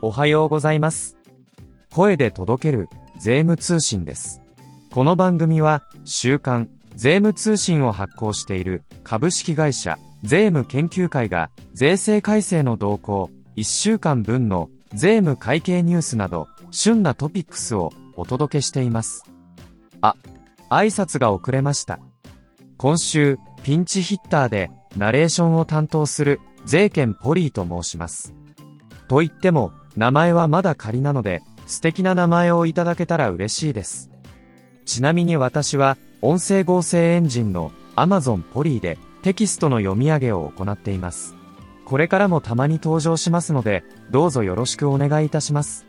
おはようございます。声で届ける税務通信です。この番組は週刊税務通信を発行している株式会社税務研究会が税制改正の動向1週間分の税務会計ニュースなど旬なトピックスをお届けしています。あ、挨拶が遅れました。今週、ピンチヒッターでナレーションを担当する税券ポリーと申します。と言っても、名前はまだ仮なので、素敵な名前をいただけたら嬉しいです。ちなみに私は、音声合成エンジンの Amazon ポリーでテキストの読み上げを行っています。これからもたまに登場しますので、どうぞよろしくお願いいたします。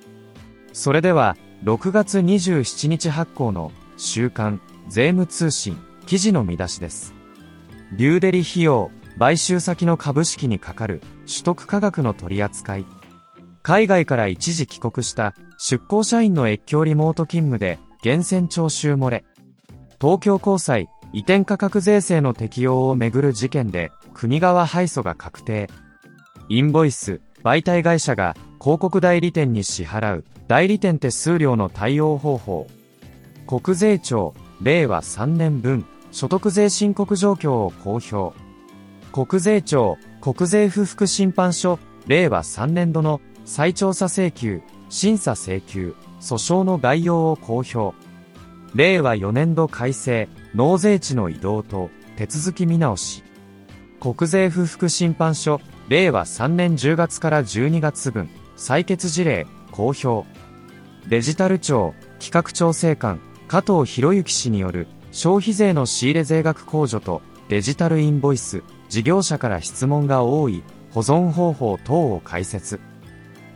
それでは、6月27日発行の週刊税務通信記事の見出しです。リューデリ費用、買収先の株式にかかる取得価格の取り扱い。海外から一時帰国した出向社員の越境リモート勤務で源泉徴収漏れ。東京高裁移転価格税制の適用をめぐる事件で国側敗訴が確定。インボイス、媒体会社が広告代理店に支払う代理店手数料の対応方法。国税庁、令和3年分、所得税申告状況を公表。国税庁、国税不服審判所、令和3年度の再調査請求、審査請求、訴訟の概要を公表。令和4年度改正、納税地の移動と手続き見直し。国税不服審判所、令和3年10月から12月分、採決事例、公表。デジタル庁、企画調整官、加藤博之氏による消費税の仕入れ税額控除とデジタルインボイス、事業者から質問が多い保存方法等を解説。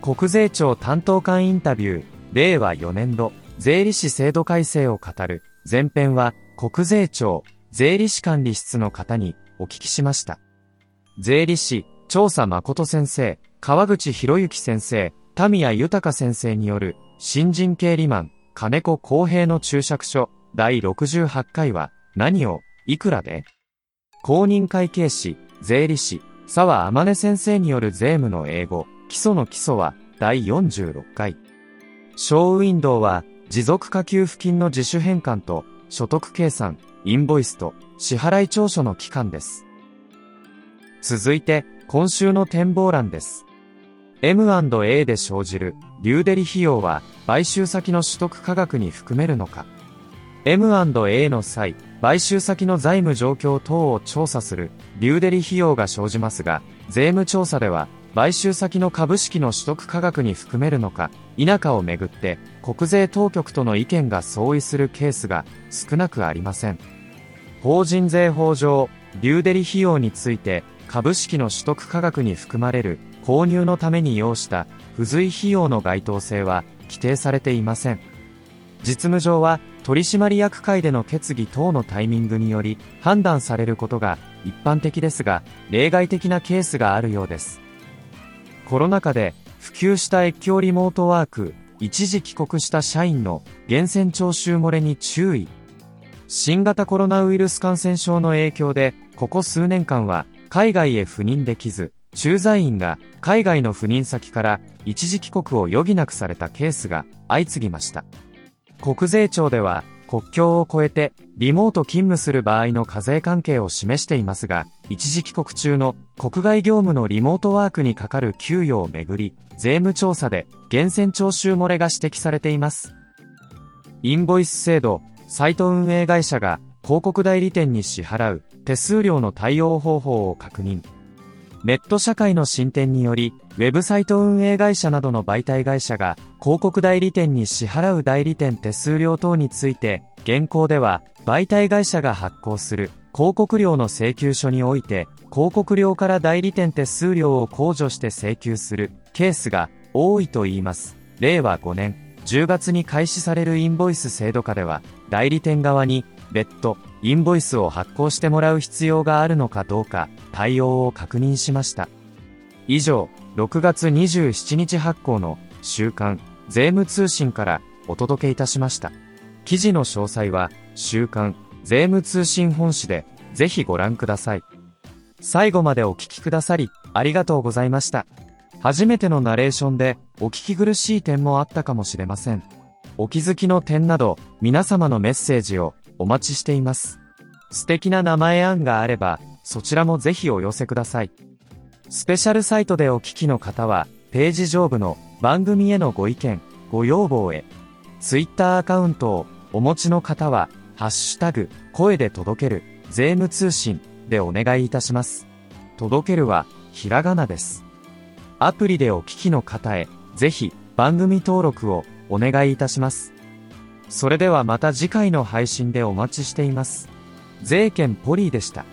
国税庁担当官インタビュー、令和4年度、税理士制度改正を語る、前編は、国税庁、税理士管理室の方にお聞きしました。税理士、調査誠先生、川口博之先生、田宮豊先生による、新人経理マン、金子公平の注釈書、第68回は、何を、いくらで？公認会計士、税理士、沢天音先生による税務の英語、基礎の基礎は、第46回。ショーウィンドウは、持続化給付金の自主返還と、所得計算、インボイスと、支払い調書の期間です。続いて、今週の展望欄です。M&A で生じる、リューデリ費用は、買収先の取得価格に含めるのか M&A の際、買収先の財務状況等を調査する、リューデリ費用が生じますが、税務調査では、買収先の株式の取得価格に含めるのか、否かをめぐって、国税当局との意見が相違するケースが少なくありません。法人税法上、リューデリ費用について、株式の取得価格に含まれる購入のために要した付随費用の該当性は規定されていません。実務上は取締役会での決議等のタイミングにより判断されることが一般的ですが、例外的なケースがあるようです。コロナ禍で普及した越境リモートワーク、一時帰国した社員の源泉徴収漏れに注意。新型コロナウイルス感染症の影響で、ここ数年間は海外へ赴任できず、駐在員が海外の赴任先から一時帰国を余儀なくされたケースが相次ぎました。国税庁では国境を越えてリモート勤務する場合の課税関係を示していますが、一時帰国中の国外業務のリモートワークにかかる給与をめぐり、税務調査で源泉徴収漏れが指摘されています。インボイス制度、サイト運営会社が広告代理店に支払う手数料の対応方法を確認。ネット社会の進展により、ウェブサイト運営会社などの媒体会社が広告代理店に支払う代理店手数料等について、現行では媒体会社が発行する広告料の請求書において、広告料から代理店手数料を控除して請求するケースが多いと言います。令和5年10月に開始されるインボイス制度下では、代理店側に別途インボイスを発行してもらう必要があるのかどうか対応を確認しました。以上、6月27日発行の週刊税務通信からお届けいたしました。記事の詳細は週刊税務通信本誌でぜひご覧ください。最後までお聞きくださりありがとうございました。初めてのナレーションでお聞き苦しい点もあったかもしれません。お気づきの点など皆様のメッセージをお待ちしています。素敵な名前案があればそちらもぜひお寄せください。スペシャルサイトでお聞きの方はページ上部の番組へのご意見、ご要望へ、ツイッターアカウントをお持ちの方は、ハッシュタグ、声で届ける、税務通信でお願いいたします。届けるは、ひらがなです。アプリでお聞きの方へ、ぜひ、番組登録をお願いいたします。それではまた次回の配信でお待ちしています。税券ポリーでした。